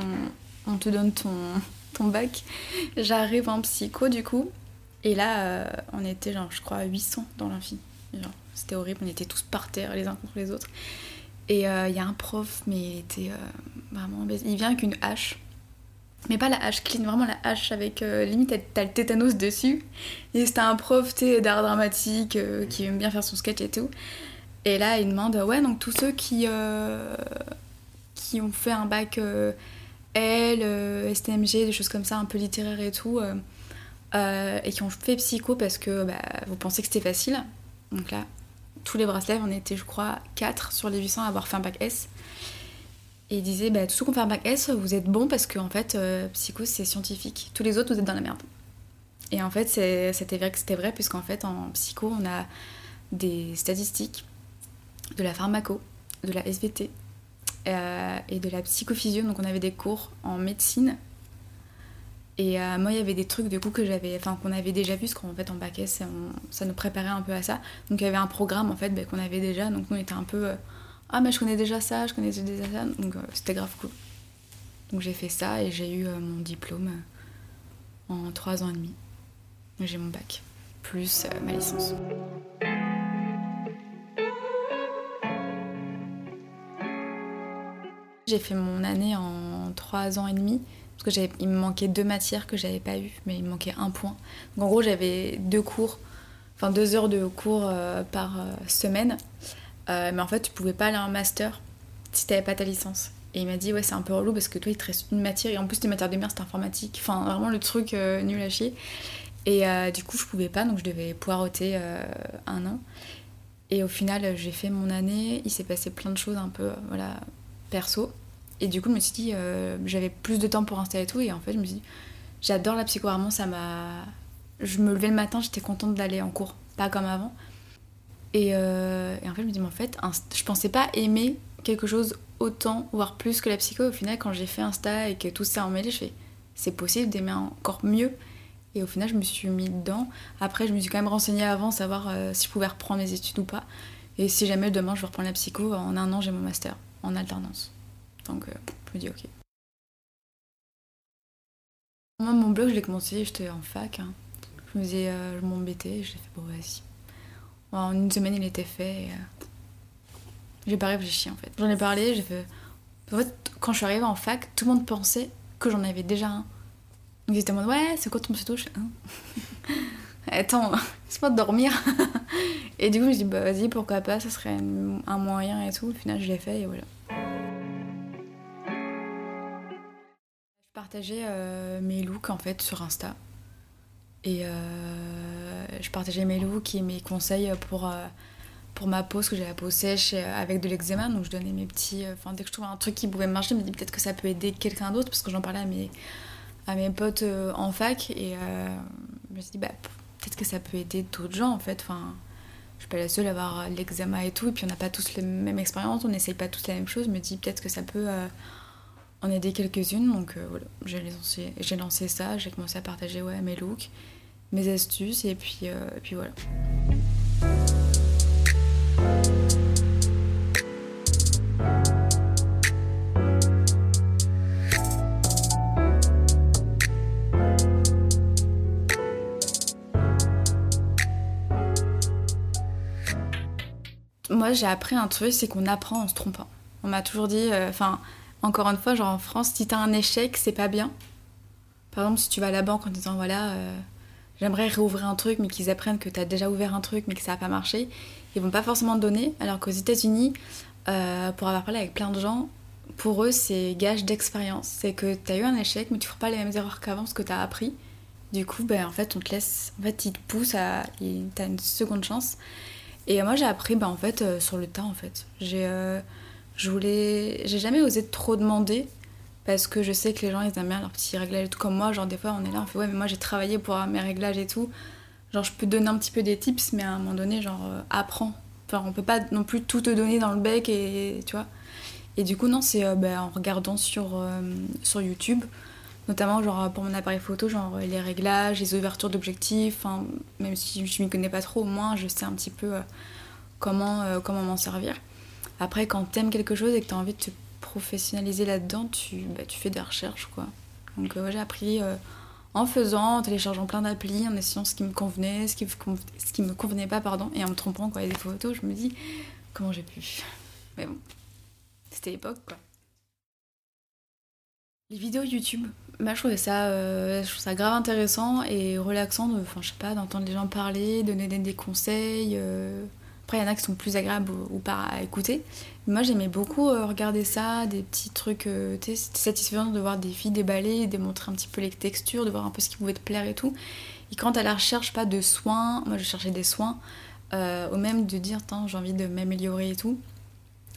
on te donne ton, ton bac. J'arrive en psycho, du coup. Et là, euh, on était, genre, je crois, 800 dans l'amphi. C'était horrible, on était tous par terre les uns contre les autres. Et euh, il y a un prof, mais il était euh, vraiment. Il vient avec une hache. Mais pas la hache clean, vraiment la hache avec euh, limite t'as le tétanos dessus. Et c'était un prof d'art dramatique qui aime bien faire son sketch et tout. Et là, il demande Ouais, donc tous ceux qui, qui ont fait un bac L, STMG, des choses comme ça, un peu littéraires et tout, et qui ont fait psycho parce que bah, vous pensez que c'était facile. Donc là, tous les bracelets, on était, je crois, 4 sur les 800 à avoir fait un bac S. Et il disait, bah, tous ceux qui ont fait un bac S, vous êtes bons parce qu'en fait, euh, psycho, c'est scientifique. Tous les autres, vous êtes dans la merde. Et en fait, c'était vrai que c'était vrai, puisqu'en fait, en psycho, on a des statistiques de la pharmaco, de la SVT euh, et de la psychophysio. Donc, on avait des cours en médecine et euh, moi, il y avait des trucs du coup que j'avais, enfin qu'on avait déjà vu, parce qu'en fait en bac S, ça nous préparait un peu à ça. Donc il y avait un programme en fait ben, qu'on avait déjà, donc nous on était un peu, euh, ah mais je connais déjà ça, je connais déjà ça, donc euh, c'était grave cool. Donc j'ai fait ça et j'ai eu mon diplôme en 3 ans et demi. J'ai mon bac, plus ma licence. J'ai fait mon année en 3 ans et demi parce que il me manquait deux matières que j'avais pas eues, mais il me manquait un point. En gros, j'avais deux cours, enfin deux heures de cours euh, par euh, semaine. Euh, mais en fait, tu pouvais pas aller en master si t'avais pas ta licence. Et il m'a dit, ouais, c'est un peu relou parce que toi, il te reste une matière. Et en plus, tes matières de merde, c'est informatique. Enfin, vraiment le truc nul à chier. Et du coup, je pouvais pas, donc je devais poireauter un an. Et au final, j'ai fait mon année, il s'est passé plein de choses un peu, voilà, perso. Et du coup, je me suis dit, j'avais plus de temps pour installer tout, et en fait, je me suis dit, j'adore la psycho, vraiment, ça m'a. Je me levais le matin, j'étais contente d'aller en cours, pas comme avant. Et, en fait, je me dis, mais en fait, je pensais pas aimer quelque chose autant, voire plus que la psycho. Au final, quand j'ai fait Insta et que tout s'est emmêlé, je fais c'est possible d'aimer encore mieux. Et au final, je me suis mis dedans. Après, je me suis quand même renseignée avant, savoir euh, si je pouvais reprendre mes études ou pas. Et si jamais demain je veux reprendre la psycho, en un an, j'ai mon master en alternance. Donc, euh, je me dis ok. Moi, mon blog, je l'ai commencé, j'étais en fac. Hein. Je me disais, euh, je m'embêtais, je l'ai fait, bon, vas-y. En une semaine, il était fait. J'ai pas réfléchi en fait. J'en ai parlé, j'ai fait. En fait, quand je suis arrivée en fac, tout le monde pensait que j'en avais déjà un. Ils étaient en mode ouais, c'est quoi ton pseudo hein Attends, laisse-moi dormir. et du coup, je dis bah vas-y, pourquoi pas, ça serait un moyen et tout. Au final, je l'ai fait et voilà. Partageais euh, mes looks en fait sur Insta. Et euh, je partageais mes looks et mes conseils pour. Euh, pour ma peau, parce que j'ai la peau sèche avec de l'eczéma, donc je donnais mes petits. Enfin, dès que je trouvais un truc qui pouvait marcher, je me dis peut-être que ça peut aider quelqu'un d'autre, parce que j'en parlais à mes, à mes potes en fac, et je me suis dit, bah, peut-être que ça peut aider d'autres gens en fait. Enfin, je suis pas la seule à avoir l'eczéma et tout, et puis on n'a pas tous les mêmes expériences, on n'essaye pas tous la même chose. Je me dis peut-être que ça peut en aider quelques-unes, donc voilà, j'ai lancé, ça, j'ai commencé à partager ouais, mes looks, mes astuces, et puis, et puis voilà. Moi, j'ai appris un truc, c'est qu'on apprend en se trompant. On m'a toujours dit, euh, enfin, encore une fois, genre en France, si t'as un échec, c'est pas bien. Par exemple, si tu vas à la banque en disant, voilà, euh, j'aimerais réouvrir un truc, mais qu'ils apprennent que t'as déjà ouvert un truc, mais que ça n'a pas marché, ils vont pas forcément te donner. Alors qu'aux États-Unis, euh, pour avoir parlé avec plein de gens, pour eux, c'est gage d'expérience. C'est que t'as eu un échec, mais tu feras pas les mêmes erreurs qu'avant, ce que t'as appris. Du coup, ben, en fait, on te laisse. En fait, ils te poussent à. T'as une seconde chance. Et moi, j'ai appris, ben, en fait, euh, sur le tas, en fait. J'ai. Euh, je voulais. J'ai jamais osé trop demander. Parce que je sais que les gens, ils aiment bien leurs petits réglages et tout. Comme moi, genre, des fois, on est là, on fait, ouais, mais moi, j'ai travaillé pour mes réglages et tout. Genre, je peux donner un petit peu des tips, mais à un moment donné, genre, euh, apprends. Enfin, on peut pas non plus tout te donner dans le bec et tu vois. Et du coup, non, c'est ben, en regardant sur, sur YouTube notamment genre pour mon appareil photo, genre les réglages, les ouvertures d'objectifs, même si je m'y connais pas trop, au moins je sais un petit peu euh, comment, euh, comment m'en servir. Après, quand t'aimes quelque chose et que t'as envie de te professionnaliser là-dedans, tu, bah, tu fais des recherches quoi. Donc euh, j'ai appris en faisant, en téléchargeant plein d'applis, en essayant ce qui me convenait, ce qui, ce me convenait pas, pardon, et en me trompant quoi, avec des photos, je me dis comment j'ai pu? Mais bon, c'était l'époque quoi. Les vidéos YouTube, bah, je trouvais ça, euh, trouve ça grave intéressant et relaxant de, je sais pas, d'entendre les gens parler, donner des conseils. Euh. Après, il y en a qui sont plus agréables ou, pas à écouter. moi, j'aimais beaucoup euh, regarder ça, des petits trucs. c'était satisfaisant de voir des filles déballer, de montrer un petit peu les textures, de voir un peu ce qui pouvait te plaire et tout. Et quand à la recherche, pas de soins, moi je cherchais des soins, au même de dire, j'ai envie de m'améliorer et tout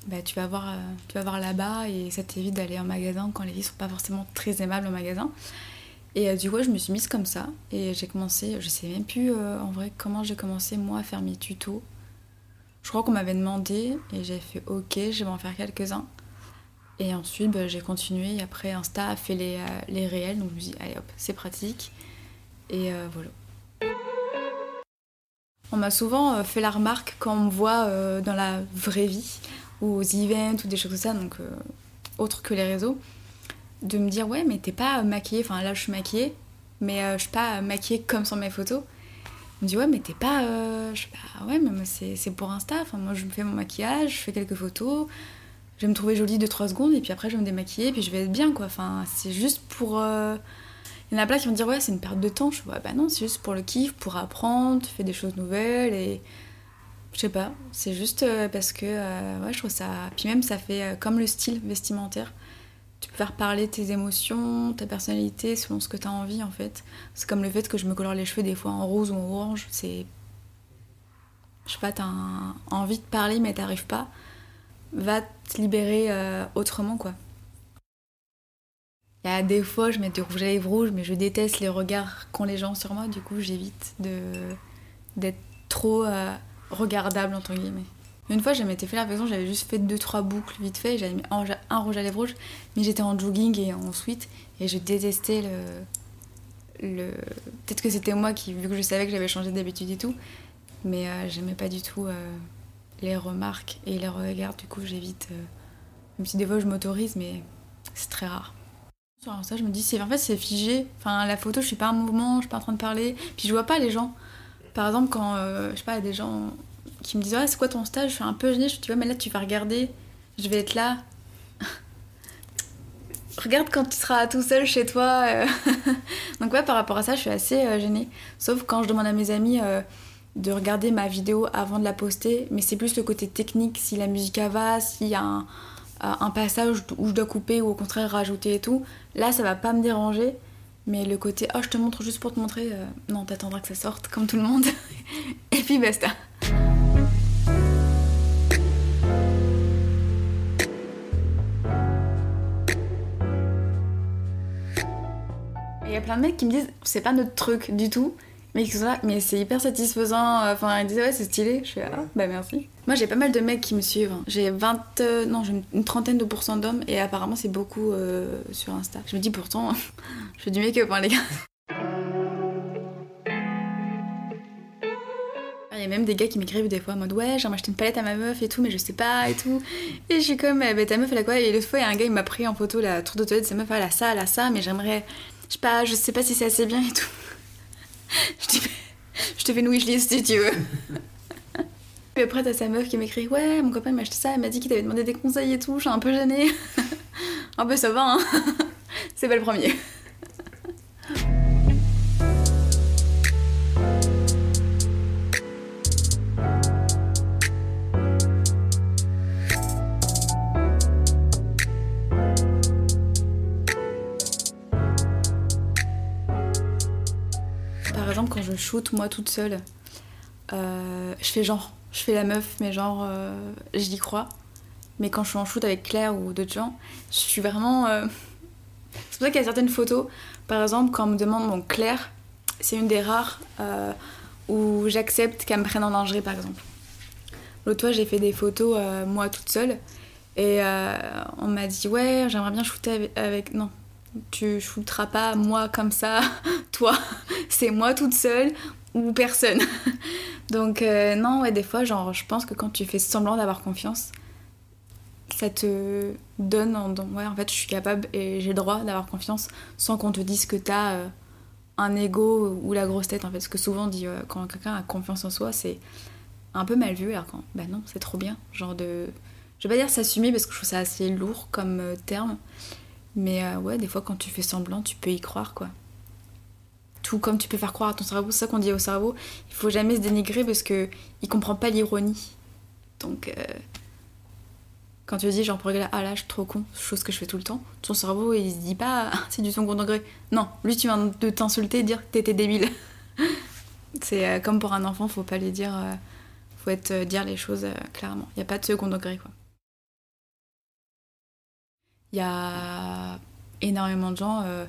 bah, tu vas voir, euh, voir là-bas et ça t'évite d'aller en magasin quand les filles sont pas forcément très aimables au magasin. Et euh, du coup, je me suis mise comme ça et j'ai commencé, je sais même plus euh, en vrai comment j'ai commencé moi à faire mes tutos. Je crois qu'on m'avait demandé et j'ai fait ok, je vais en faire quelques-uns. Et ensuite, bah, j'ai continué et après Insta a fait les, les réels, donc je me suis dit allez hop, c'est pratique. Et voilà. On m'a souvent fait la remarque quand on me voit dans la vraie vie ou aux events ou des choses comme ça, donc euh, autres que les réseaux, de me dire ouais mais t'es pas maquillée, enfin là je suis maquillée, mais euh, je suis pas maquillée comme sur mes photos. On me dit ouais mais t'es pas, euh, je sais pas, ouais mais c'est pour Insta, enfin moi je me fais mon maquillage, je fais quelques photos, je vais me trouver jolie 2-3 secondes et puis après je vais me démaquiller puis je vais être bien quoi, enfin c'est juste pour... Il y en a plein qui vont dire ouais c'est une perte de temps, je vois bah non c'est juste pour le kiff, pour apprendre, tu fais des choses nouvelles et je sais pas, c'est juste euh, parce que euh, ouais, je trouve ça. Puis même, ça fait euh, comme le style vestimentaire. Tu peux faire parler tes émotions, ta personnalité selon ce que tu as envie en fait. C'est comme le fait que je me colore les cheveux des fois en rose ou en orange, c'est je sais pas, t'as envie de parler mais t'arrives pas, va te libérer euh, autrement quoi. Il y a des fois, je mets du rouge à lèvres rouge, mais je déteste les regards qu'ont les gens sur moi, du coup j'évite de d'être trop euh, regardable entre guillemets. Une fois, je m'étais fait l'impression, j'avais juste fait deux trois boucles vite fait, j'avais mis un, rouge à lèvres rouge, mais j'étais en jogging et en sweat et je détestais le. Peut-être que c'était moi qui, vu que je savais que j'avais changé d'habitude et tout, mais euh, j'aimais pas du tout euh, les remarques et les regards, du coup j'évite. Euh, même si des fois je m'autorise, mais c'est très rare. Sur ça, je me dis, c'est en fait c'est figé. Enfin, la photo, je suis pas un mouvement, je suis pas en train de parler, puis je vois pas les gens. Par exemple, quand je sais pas, il y a des gens qui me disent ouais, c'est quoi ton stage? Je suis un peu gênée, je dis ouais, mais là tu vas regarder, je vais être là. Regarde quand tu seras tout seul chez toi. Donc ouais, par rapport à ça, je suis assez gênée. Sauf quand je demande à mes amis de regarder ma vidéo avant de la poster, mais c'est plus le côté technique, si la musique va, s'il y a un, passage où je dois couper ou au contraire rajouter et tout. Là, ça va pas me déranger, mais le côté oh, je te montre juste pour te montrer, euh, non, t'attendras que ça sorte comme tout le monde, et puis basta. Y a plein de mecs qui me disent c'est pas notre truc du tout mais mais c'est hyper satisfaisant. Enfin, ils disaient, ouais, c'est stylé. Je fais, ah, bah merci. Moi, j'ai pas mal de mecs qui me suivent. J'ai 20, euh, non, j'ai une trentaine de pourcents d'hommes et apparemment, c'est beaucoup euh, sur Insta. Je me dis pourtant, je fais du make-up, hein, les gars. Il y a même des gars qui m'écrivent des fois en mode ouais j'ai acheté une palette à ma meuf et tout mais je sais pas et tout et je suis comme bah, ta meuf elle a quoi? Et l'autre fois il y a un gars il m'a pris en photo la tour de toilette de sa meuf elle a ça elle a ça mais j'aimerais je sais pas je sais pas si c'est assez bien et tout je dis, je te fais une wishlist si tu veux. Et après, t'as sa meuf qui m'écrit Ouais, mon copain m'a acheté ça, il m'a dit qu'il t'avait demandé des conseils et tout, je suis un peu gênée. un peu ça va, hein. C'est pas le premier. Moi toute seule, euh, je fais genre, je fais la meuf, mais genre, euh, j'y crois. Mais quand je suis en shoot avec Claire ou d'autres gens, je suis vraiment. Euh, c'est pour ça qu'il y a certaines photos, par exemple, quand on me demande mon Claire, c'est une des rares où j'accepte qu'elle me prenne en lingerie, par exemple. L'autre fois, j'ai fait des photos moi toute seule et on m'a dit ouais, j'aimerais bien shooter avec, Non, tu shooteras pas moi comme ça, toi, c'est moi toute seule ou personne. Donc euh, non, ouais, des fois, genre, je pense que quand tu fais semblant d'avoir confiance, ça te donne, en, ouais, en fait, je suis capable et j'ai le droit d'avoir confiance sans qu'on te dise que t'as euh, un ego ou la grosse tête, en fait. Ce que souvent on dit euh, quand quelqu'un a confiance en soi, c'est un peu mal vu, alors quand, bah non, c'est trop bien, genre de... Je vais pas dire s'assumer parce que je trouve ça assez lourd comme terme, mais euh, ouais, des fois, quand tu fais semblant, tu peux y croire, quoi. Tout comme tu peux faire croire à ton cerveau, c'est ça qu'on dit au cerveau. Il faut jamais se dénigrer parce que il comprend pas l'ironie. Donc, euh, quand tu dis, genre, pour rigoler, ah là, je suis trop con, chose que je fais tout le temps, ton cerveau, il se dit pas, ah, c'est du second degré. Non, lui, tu viens de t'insulter et dire t'étais débile. c'est euh, comme pour un enfant, faut pas lui dire, faut être, dire les choses clairement. Il n'y a pas de second degré, quoi. Il y a énormément de gens, euh,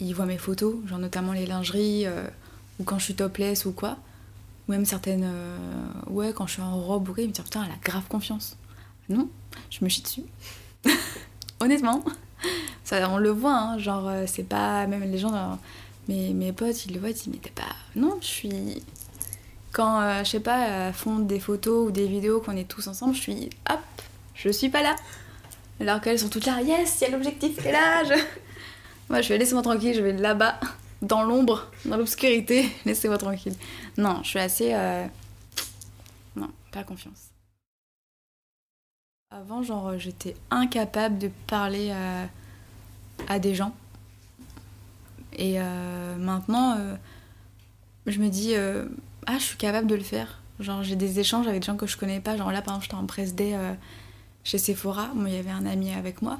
ils voient mes photos, genre notamment les lingeries, euh, ou quand je suis topless ou quoi. Ou même certaines. Euh, ouais, quand je suis en robe ou ils me disent putain, elle a grave confiance. Non, je me chie dessus. Honnêtement. Ça, on le voit, hein, genre, c'est pas. Même les gens, mes, mes potes, ils le voient, ils disent mais t'es pas. Non, je suis. Quand, je sais pas, font des photos ou des vidéos qu'on est tous ensemble, je suis. Hop, je suis pas là. Alors qu'elles sont toutes là, yes, il y a l'objectif qui est. Moi, je vais laisser-moi tranquille, je vais là-bas, dans l'ombre, dans l'obscurité, laissez-moi tranquille. Non, je suis assez. Euh, non, pas confiance. Avant, genre, j'étais incapable de parler à, des gens. Et euh, maintenant, euh, je me dis, ah, je suis capable de le faire. Genre, j'ai des échanges avec des gens que je connais pas. Genre là, par exemple, j'étais en presse day chez Sephora. Il y avait un ami avec moi.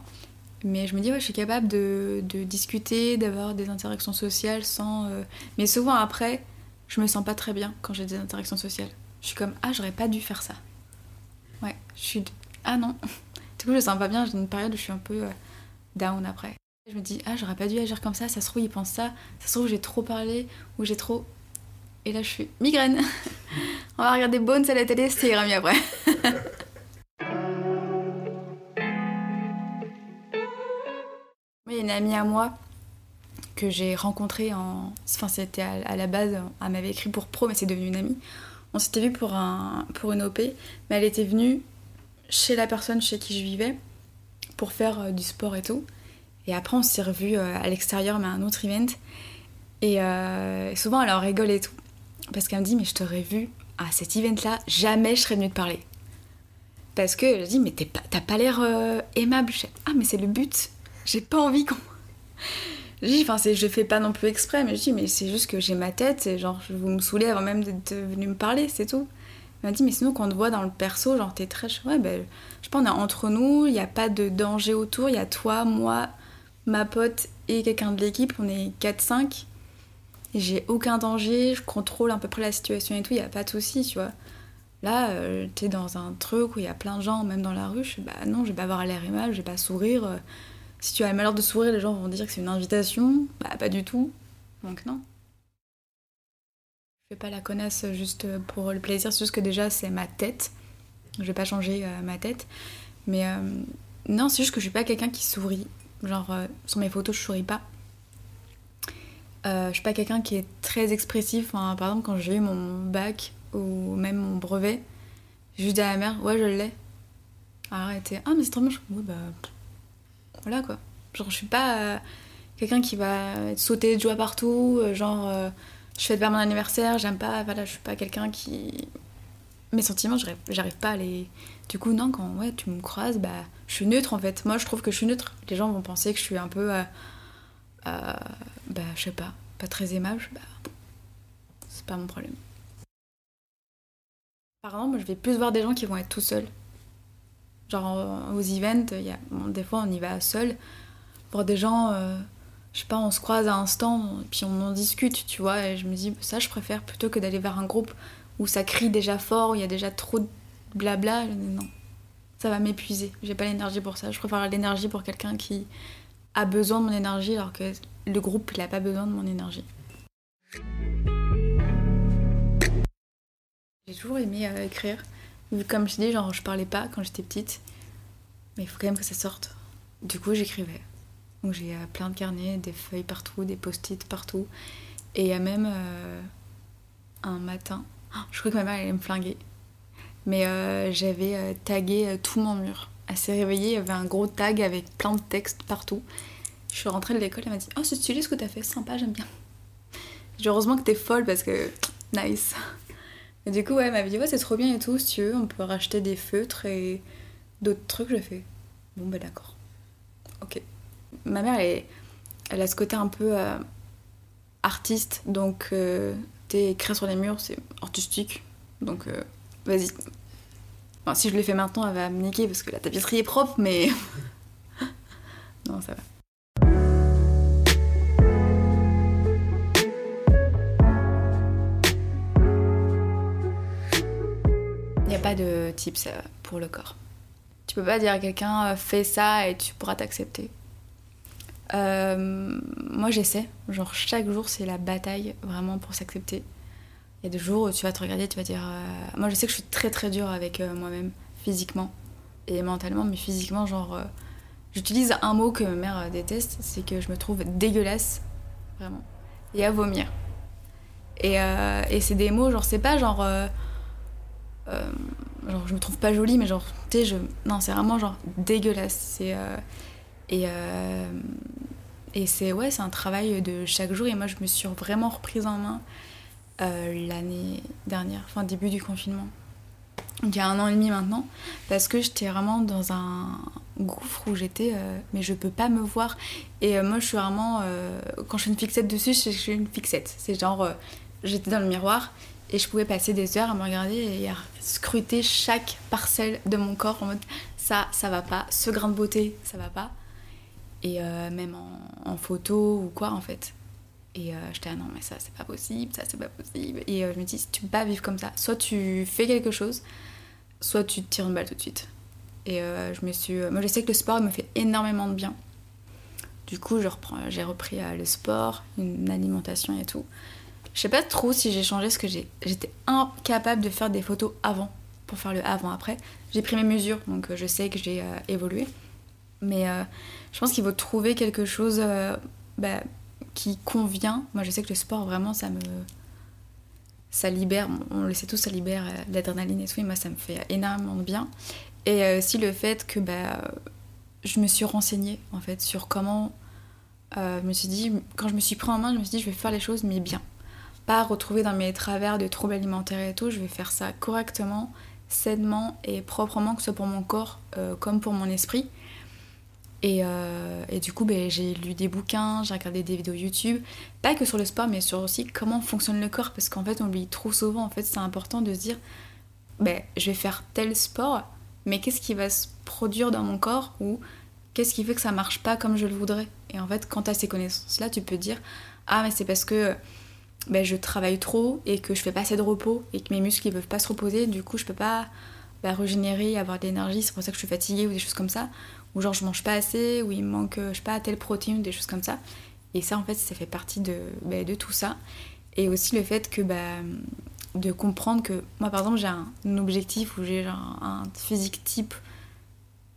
Mais je me dis, ouais, je suis capable de, discuter, d'avoir des interactions sociales sans. Euh, mais souvent après, je me sens pas très bien quand j'ai des interactions sociales. Je suis comme, ah, j'aurais pas dû faire ça. Ouais, je suis. Ah non. Du coup, je me sens pas bien, j'ai une période où je suis un peu euh, down après. Je me dis, ah, j'aurais pas dû agir comme ça, ça se trouve, il pense ça, ça se trouve, j'ai trop parlé, ou j'ai trop. Et là, je suis migraine. On va regarder Bones à la télé, ira mieux après. une amie à moi que j'ai rencontrée en. Enfin, c'était à, la base, elle m'avait écrit pour pro, mais c'est devenu une amie. On s'était vu pour, un, pour une OP, mais elle était venue chez la personne chez qui je vivais pour faire euh, du sport et tout. Et après, on s'est revus euh, à l'extérieur, mais à un autre event. Et euh, souvent, elle en rigole et tout. Parce qu'elle me dit, mais je t'aurais vu à cet event-là, jamais je serais venue te parler. Parce que je dis, mais t'as pas, l'air aimable. ah, mais c'est le but. J'ai pas envie qu'on. Enfin, je fais pas non plus exprès, mais je dis, mais c'est juste que j'ai ma tête et genre, vous me saoulez avant même d'être venu me parler, c'est tout. Elle m'a dit, mais sinon, quand on te voit dans le perso, genre, t'es très. Ouais, ben, je sais pas, on est entre nous, il n'y a pas de danger autour, il y a toi, moi, ma pote et quelqu'un de l'équipe, on est 4-5. J'ai aucun danger, je contrôle à peu près la situation et tout, il n'y a pas de souci, tu vois. Là, euh, t'es dans un truc où il y a plein de gens, même dans la rue, je bah non, je vais pas avoir l'air aimable, je vais pas sourire. Si tu as le malheur de sourire, les gens vont dire que c'est une invitation. Bah, pas du tout. Donc, non je fais pas la connasse juste pour le plaisir, c'est juste que déjà c'est ma tête. Je vais pas changer euh, ma tête. Mais euh, non, c'est juste que je suis pas quelqu'un qui sourit. Genre, euh, sur mes photos, je souris pas. je suis pas quelqu'un qui est très expressif. par exemple, quand j'ai eu mon bac ou même mon brevet, j'ai juste dit à la mère, ouais, je l'ai. Arrêtez. Ah, mais c'est trop bien. Bah. Voilà quoi. Genre, je suis pas quelqu'un qui va sauter de joie partout. genre je fête pas mon anniversaire, j'aime pas, voilà, je suis pas quelqu'un qui. Mes sentiments, j'arrive pas à les. Du coup, non, quand ouais, tu me croises, bah, je suis neutre en fait. Moi, je trouve que je suis neutre. Les gens vont penser que je suis un peu. Euh, euh, bah, je sais pas, pas très aimable. Bah, c'est pas mon problème. Par exemple, je vais plus voir des gens qui vont être tout seuls. Genre aux events, y a, des fois on y va seul. Voir des gens. Euh, je sais pas, on se croise à un stand, puis on en discute, tu vois, et je me dis, ça je préfère plutôt que d'aller vers un groupe où ça crie déjà fort, où il y a déjà trop de blabla. Non, ça va m'épuiser, j'ai pas l'énergie pour ça. Je préfère l'énergie pour quelqu'un qui a besoin de mon énergie, alors que le groupe, il a pas besoin de mon énergie. J'ai toujours aimé euh, écrire. Comme je dis, genre, je parlais pas quand j'étais petite, mais il faut quand même que ça sorte. Du coup, j'écrivais. Donc j'ai euh, plein de carnets, des feuilles partout, des post-it partout. Et y a même euh, un matin, oh, je crois que ma mère allait me flinguer, mais euh, j'avais tagué tout mon mur. Elle s'est réveillée, il y avait un gros tag avec plein de textes partout. Je suis rentrée de l'école, elle m'a dit Oh, c'est stylé ce que t'as fait, sympa, j'aime bien. Heureusement que t'es folle parce que nice. Et du coup, ouais, elle m'avait dit Ouais, c'est trop bien et tout, si tu veux, on peut racheter des feutres et d'autres trucs. J'ai fait Bon, bah d'accord. Ok ma mère, elle, a ce côté un peu euh, artiste, donc euh, t'es écrit sur les murs, c'est artistique. Donc euh, vas-y. si je le fais maintenant, elle va me niquer parce que la tapisserie est propre, mais. non, ça va. De tips pour le corps. Tu peux pas dire à quelqu'un fais ça et tu pourras t'accepter. Euh, moi j'essaie, genre chaque jour c'est la bataille vraiment pour s'accepter. Il y a des jours où tu vas te regarder, tu vas dire. Euh, moi je sais que je suis très très dure avec euh, moi-même, physiquement et mentalement, mais physiquement, genre. J'utilise un mot que ma mère déteste, c'est que je me trouve dégueulasse, vraiment, et à vomir. Et, et c'est des mots, genre c'est pas genre. Genre je me trouve pas jolie, mais genre, tu sais, je. Non, c'est vraiment genre dégueulasse. C'est. Et, euh, et c'est ouais, c'est un travail de chaque jour. Et moi, je me suis vraiment reprise en main euh, l'année dernière, enfin début du confinement. il y a un an et demi maintenant, parce que j'étais vraiment dans un gouffre où j'étais, euh, mais je peux pas me voir. Et moi, je suis vraiment, quand je fais une fixette dessus, je suis une fixette. C'est genre, j'étais dans le miroir et je pouvais passer des heures à me regarder et à scruter chaque parcelle de mon corps en mode ça, ça va pas, ce grain de beauté, ça va pas. et même en, photo ou quoi en fait. Et j'étais ah non mais ça c'est pas possible, ça c'est pas possible. Et je me dis tu peux pas vivre comme ça. Soit tu fais quelque chose, soit tu te tires une balle tout de suite. Et je me suis, moi je sais que le sport me fait énormément de bien. Du coup, j'ai repris euh, le sport, une alimentation et tout. Je sais pas trop si j'ai changé ce que. J'étais incapable de faire des photos avant, pour faire le avant-après. J'ai pris mes mesures, donc euh, je sais que j'ai euh, évolué. Mais je pense qu'il faut trouver quelque chose bah, qui convient. Moi, je sais que le sport, vraiment, ça me. Ça libère, on le sait tous, ça libère l'adrénaline et tout. Et moi, ça me fait énormément de bien. Et aussi le fait que bah, je me suis renseignée en fait sur comment. Euh, je me suis dit, quand je me suis pris en main, je me suis dit, je vais faire les choses, mais bien. Pas retrouver dans mes travers de troubles alimentaires et tout, je vais faire ça correctement, sainement et proprement, que ce soit pour mon corps euh, comme pour mon esprit. Et, euh, et du coup, ben, j'ai lu des bouquins, j'ai regardé des vidéos YouTube, pas que sur le sport, mais sur aussi comment fonctionne le corps, parce qu'en fait, on oublie trop souvent, en fait, c'est important de se dire, ben, je vais faire tel sport, mais qu'est-ce qui va se produire dans mon corps ou qu'est-ce qui fait que ça marche pas comme je le voudrais? Et en fait, quand tu as ces connaissances-là, tu peux dire Ah, mais c'est parce que ben, je travaille trop et que je fais pas assez de repos et que mes muscles ne peuvent pas se reposer, du coup, je peux pas ben, régénérer, avoir de l'énergie, c'est pour ça que je suis fatiguée ou des choses comme ça. Ou genre, je mange pas assez, ou il me manque, je sais pas, telle protéine, des choses comme ça. Et ça, en fait, ça fait partie de, ben, de tout ça. Et aussi le fait que de comprendre que moi par exemple j'ai un objectif où j'ai un physique type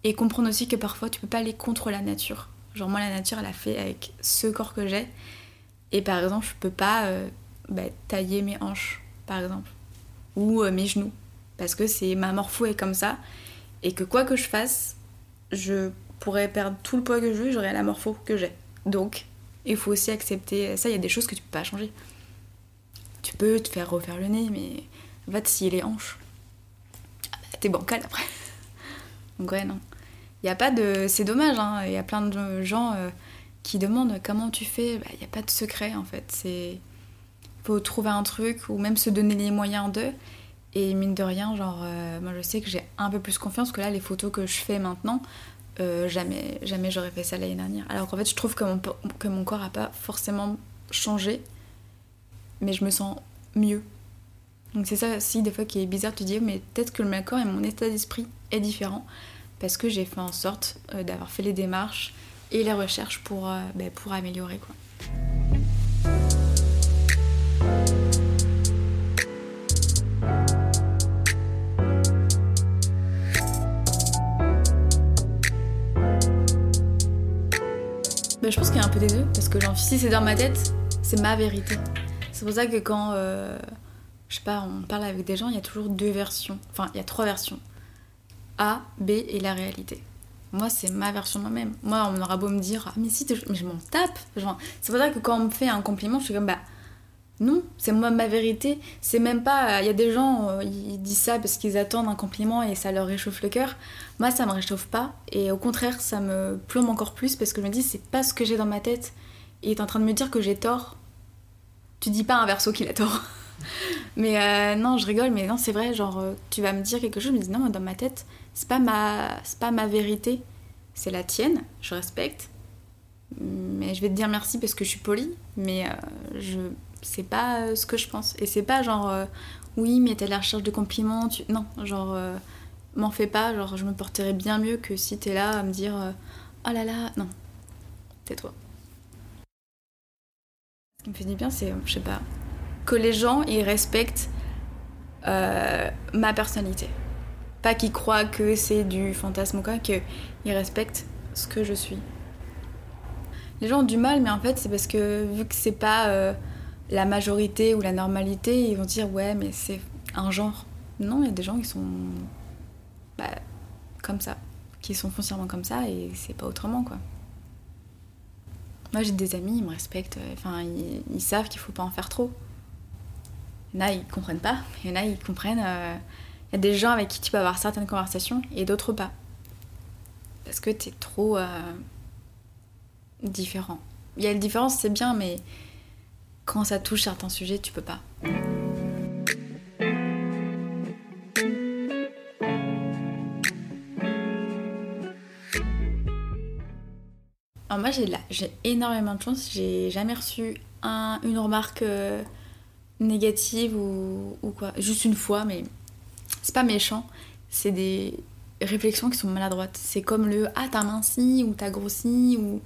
et comprendre aussi que parfois tu peux pas aller contre la nature. Genre moi la nature elle a fait avec ce corps que j'ai et par exemple je peux pas euh, bah, tailler mes hanches par exemple ou euh, mes genoux parce que c'est ma morpho est comme ça et que quoi que je fasse je pourrais perdre tout le poids que je veux j'aurais la morpho que j'ai. Donc il faut aussi accepter ça il y a des choses que tu peux pas changer tu peux te faire refaire le nez, mais va scier les hanches. Ah bah, t'es bancal après. Donc ouais, non. Il y a pas de... C'est dommage, hein. Il y a plein de gens euh, qui demandent comment tu fais. Il bah, n'y a pas de secret, en fait. C'est... faut trouver un truc ou même se donner les moyens d'eux. Et mine de rien, genre, euh, moi je sais que j'ai un peu plus confiance que là, les photos que je fais maintenant, euh, jamais, jamais j'aurais fait ça l'année dernière. Alors qu'en fait, je trouve que mon, mon corps a pas forcément changé mais je me sens mieux. Donc c'est ça aussi des fois qui est bizarre de te dire mais peut-être que le corps et mon état d'esprit est différent parce que j'ai fait en sorte euh, d'avoir fait les démarches et les recherches pour, euh, ben, pour améliorer quoi. Ben, je pense qu'il y a un peu des deux parce que si c'est dans ma tête, c'est ma vérité. C'est pour ça que quand, euh, je sais pas, on parle avec des gens, il y a toujours deux versions. Enfin, il y a trois versions. A, B et la réalité. Moi, c'est ma version moi-même. Moi, on aura beau me dire, ah, mais si, mais je m'en tape. C'est pour ça que quand on me fait un compliment, je suis comme, bah, non, c'est moi ma vérité. C'est même pas. Il y a des gens, euh, ils disent ça parce qu'ils attendent un compliment et ça leur réchauffe le cœur. Moi, ça me réchauffe pas. Et au contraire, ça me plombe encore plus parce que je me dis, c'est pas ce que j'ai dans ma tête. Et est en train de me dire que j'ai tort tu dis pas un verso qu'il a tort. mais euh, non, je rigole, mais non, c'est vrai, genre, euh, tu vas me dire quelque chose, je me dis non, dans ma tête, c'est pas ma, c'est pas ma vérité, c'est la tienne, je respecte. Mais je vais te dire merci parce que je suis polie, mais euh, je c'est pas ce que je pense. Et c'est pas genre, oui, mais t'es à la recherche de compliments, non, genre, m'en fais pas, genre, je me porterais bien mieux que si t'es là à me dire, oh là là, non, tais-toi qui me fait du bien, c'est, je sais pas, que les gens, ils respectent euh, ma personnalité. Pas qu'ils croient que c'est du fantasme ou quoi, qu'ils respectent ce que je suis. Les gens ont du mal, mais en fait, c'est parce que vu que c'est pas euh, la majorité ou la normalité, ils vont dire ouais, mais c'est un genre. Non, il y a des gens qui sont bah, comme ça, qui sont foncièrement comme ça et c'est pas autrement quoi. Moi, j'ai des amis, ils me respectent, euh, enfin, ils, savent qu'il faut pas en faire trop. Il y en a, ils comprennent pas, il y en a, ils comprennent. Euh, il y a des gens avec qui tu peux avoir certaines conversations et d'autres pas. Parce que tu es trop euh, différent. Il y a une différence, c'est bien, mais quand ça touche certains sujets, tu peux pas. Alors moi j'ai j'ai énormément de chance, j'ai jamais reçu un, une remarque euh, négative ou, ou, quoi. Juste une fois, mais c'est pas méchant, c'est des réflexions qui sont maladroites. C'est comme le ah t'as minci ou t'as grossi ou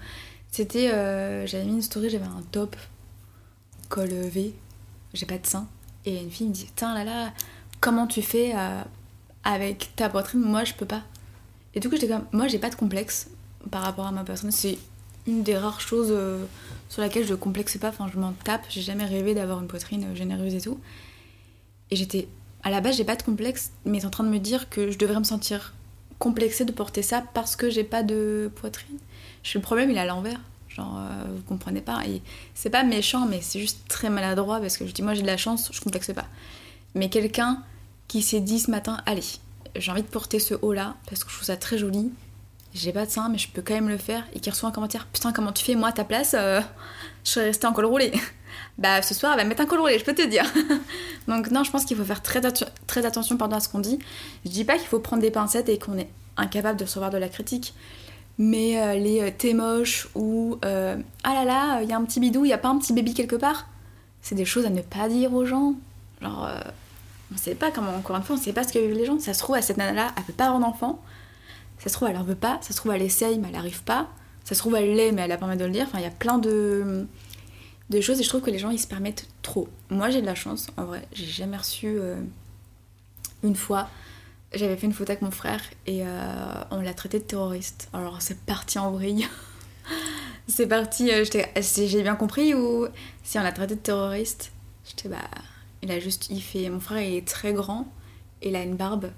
c'était euh, j'avais mis une story, j'avais un top col V, j'ai pas de sein et une fille me dit tiens là là comment tu fais euh, avec ta poitrine? Moi je peux pas. Et du coup j'étais comme moi j'ai pas de complexe par rapport à ma personne, c'est une des rares choses euh, sur laquelle je complexe pas, enfin je m'en tape, j'ai jamais rêvé d'avoir une poitrine généreuse et tout. Et j'étais à la base j'ai pas de complexe, mais en train de me dire que je devrais me sentir complexée de porter ça parce que j'ai pas de poitrine. Je le problème il est à l'envers. Genre, euh, vous comprenez pas. Et c'est pas méchant, mais c'est juste très maladroit parce que je dis, moi j'ai de la chance, je complexe pas. Mais quelqu'un qui s'est dit ce matin, allez, j'ai envie de porter ce haut là parce que je trouve ça très joli, j'ai pas de sein, mais je peux quand même le faire, et qui reçoit un commentaire Putain, comment tu fais Moi, à ta place, euh, je serais restée en col roulé. Bah, ce soir, elle va mettre un col roulé, je peux te dire. Donc, non, je pense qu'il faut faire très, très attention pendant à ce qu'on dit. Je dis pas qu'il faut prendre des pincettes et qu'on est incapable de recevoir de la critique, mais euh, les euh, t'es moche ou ah là là, il y a un petit bidou, il y a pas un petit baby quelque part, c'est des choses à ne pas dire aux gens. Genre, on sait pas comment, encore une fois, on sait pas ce que vivent les gens. Ça se trouve, à cette nana-là, elle peut pas avoir d'enfant ça se trouve, elle en veut pas. Ça se trouve, elle essaye, mais elle n'arrive pas. Ça se trouve, elle l'est, mais elle a pas envie de le dire. Enfin, il y a plein de, de choses et je trouve que les gens, ils se permettent trop. Moi, j'ai de la chance, en vrai. J'ai jamais reçu euh, une fois. J'avais fait une photo avec mon frère et euh, on l'a traité de terroriste. Alors, c'est parti en vrille. c'est parti, euh, j'ai bien compris ou si on l'a traité de terroriste, j'étais bah. Il a juste. Il fait. Mon frère est très grand, il a une barbe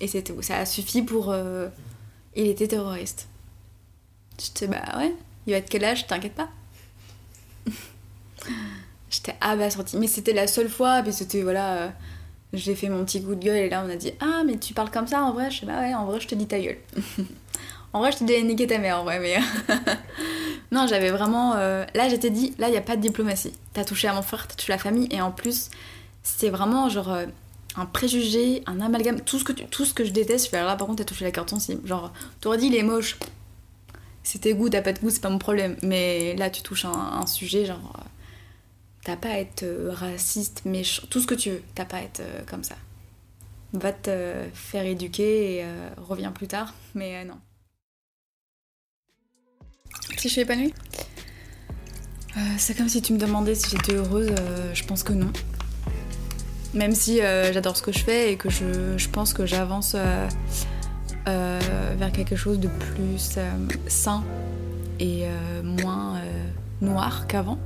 et tout. Ça a suffi pour. Euh, il était terroriste. J'étais, bah ouais, il va être quel âge T'inquiète pas. J'étais abasourdie. Mais c'était la seule fois, puis c'était, voilà. Euh, j'ai fait mon petit coup de gueule et là on a dit Ah, mais tu parles comme ça en vrai? Je sais, bah ouais, en vrai, je te dis ta gueule. en vrai, je te dis niquer ta mère en vrai, mais. non, j'avais vraiment. Euh, là, j'étais dit Là, il n'y a pas de diplomatie. T'as touché à mon frère, t'as touché la famille, et en plus, c'est vraiment genre un préjugé, un amalgame, tout ce que, tout ce que je déteste, je fais là par contre t'as touché la carte sensible. Genre, t'aurais dit il est moche, c'est tes goûts, t'as pas de goût, c'est pas mon problème. Mais là tu touches un, sujet, genre, euh, t'as pas à être euh, raciste, méchant, tout ce que tu veux, t'as pas à être euh, comme ça. Va te faire éduquer et reviens plus tard, mais non. Si je suis épanouie? C'est comme si tu me demandais si j'étais heureuse, je pense que non. Même si euh, j'adore ce que je fais et que je, pense que j'avance euh, euh, vers quelque chose de plus sain et moins noir qu'avant.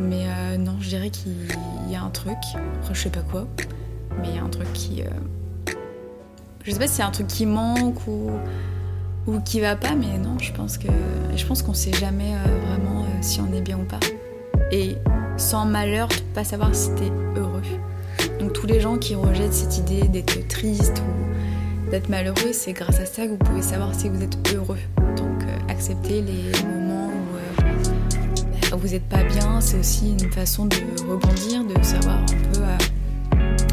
Mais non, je dirais qu'il y a un truc, je sais pas quoi, mais il y a un truc qui... Je sais pas si c'est un truc qui manque ou, ou qui va pas, mais non, je pense que je pense qu'on sait jamais vraiment si on est bien ou pas. Et sans malheur, pas savoir si t'es heureux. Donc tous les gens qui rejettent cette idée d'être triste ou d'être malheureux, c'est grâce à ça que vous pouvez savoir si vous êtes heureux. Donc euh, accepter les moments euh, vous n'êtes pas bien, c'est aussi une façon de rebondir, de savoir un peu euh,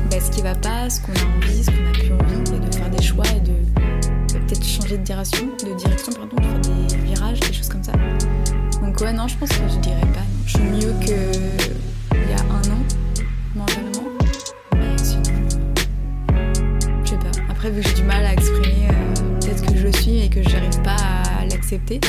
bah, ce qui va pas, ce qu'on a envie, ce qu'on n'a plus envie, et de faire des choix et de, peut-être changer de direction, de direction pardon, de faire des virages, des choses comme ça. Donc ouais non, je pense que je dirais pas. Je suis mieux qu'il y a un an mentalement. Après, vu que j'ai du mal à exprimer, euh, peut-être que je suis et que j'arrive pas à l'accepter.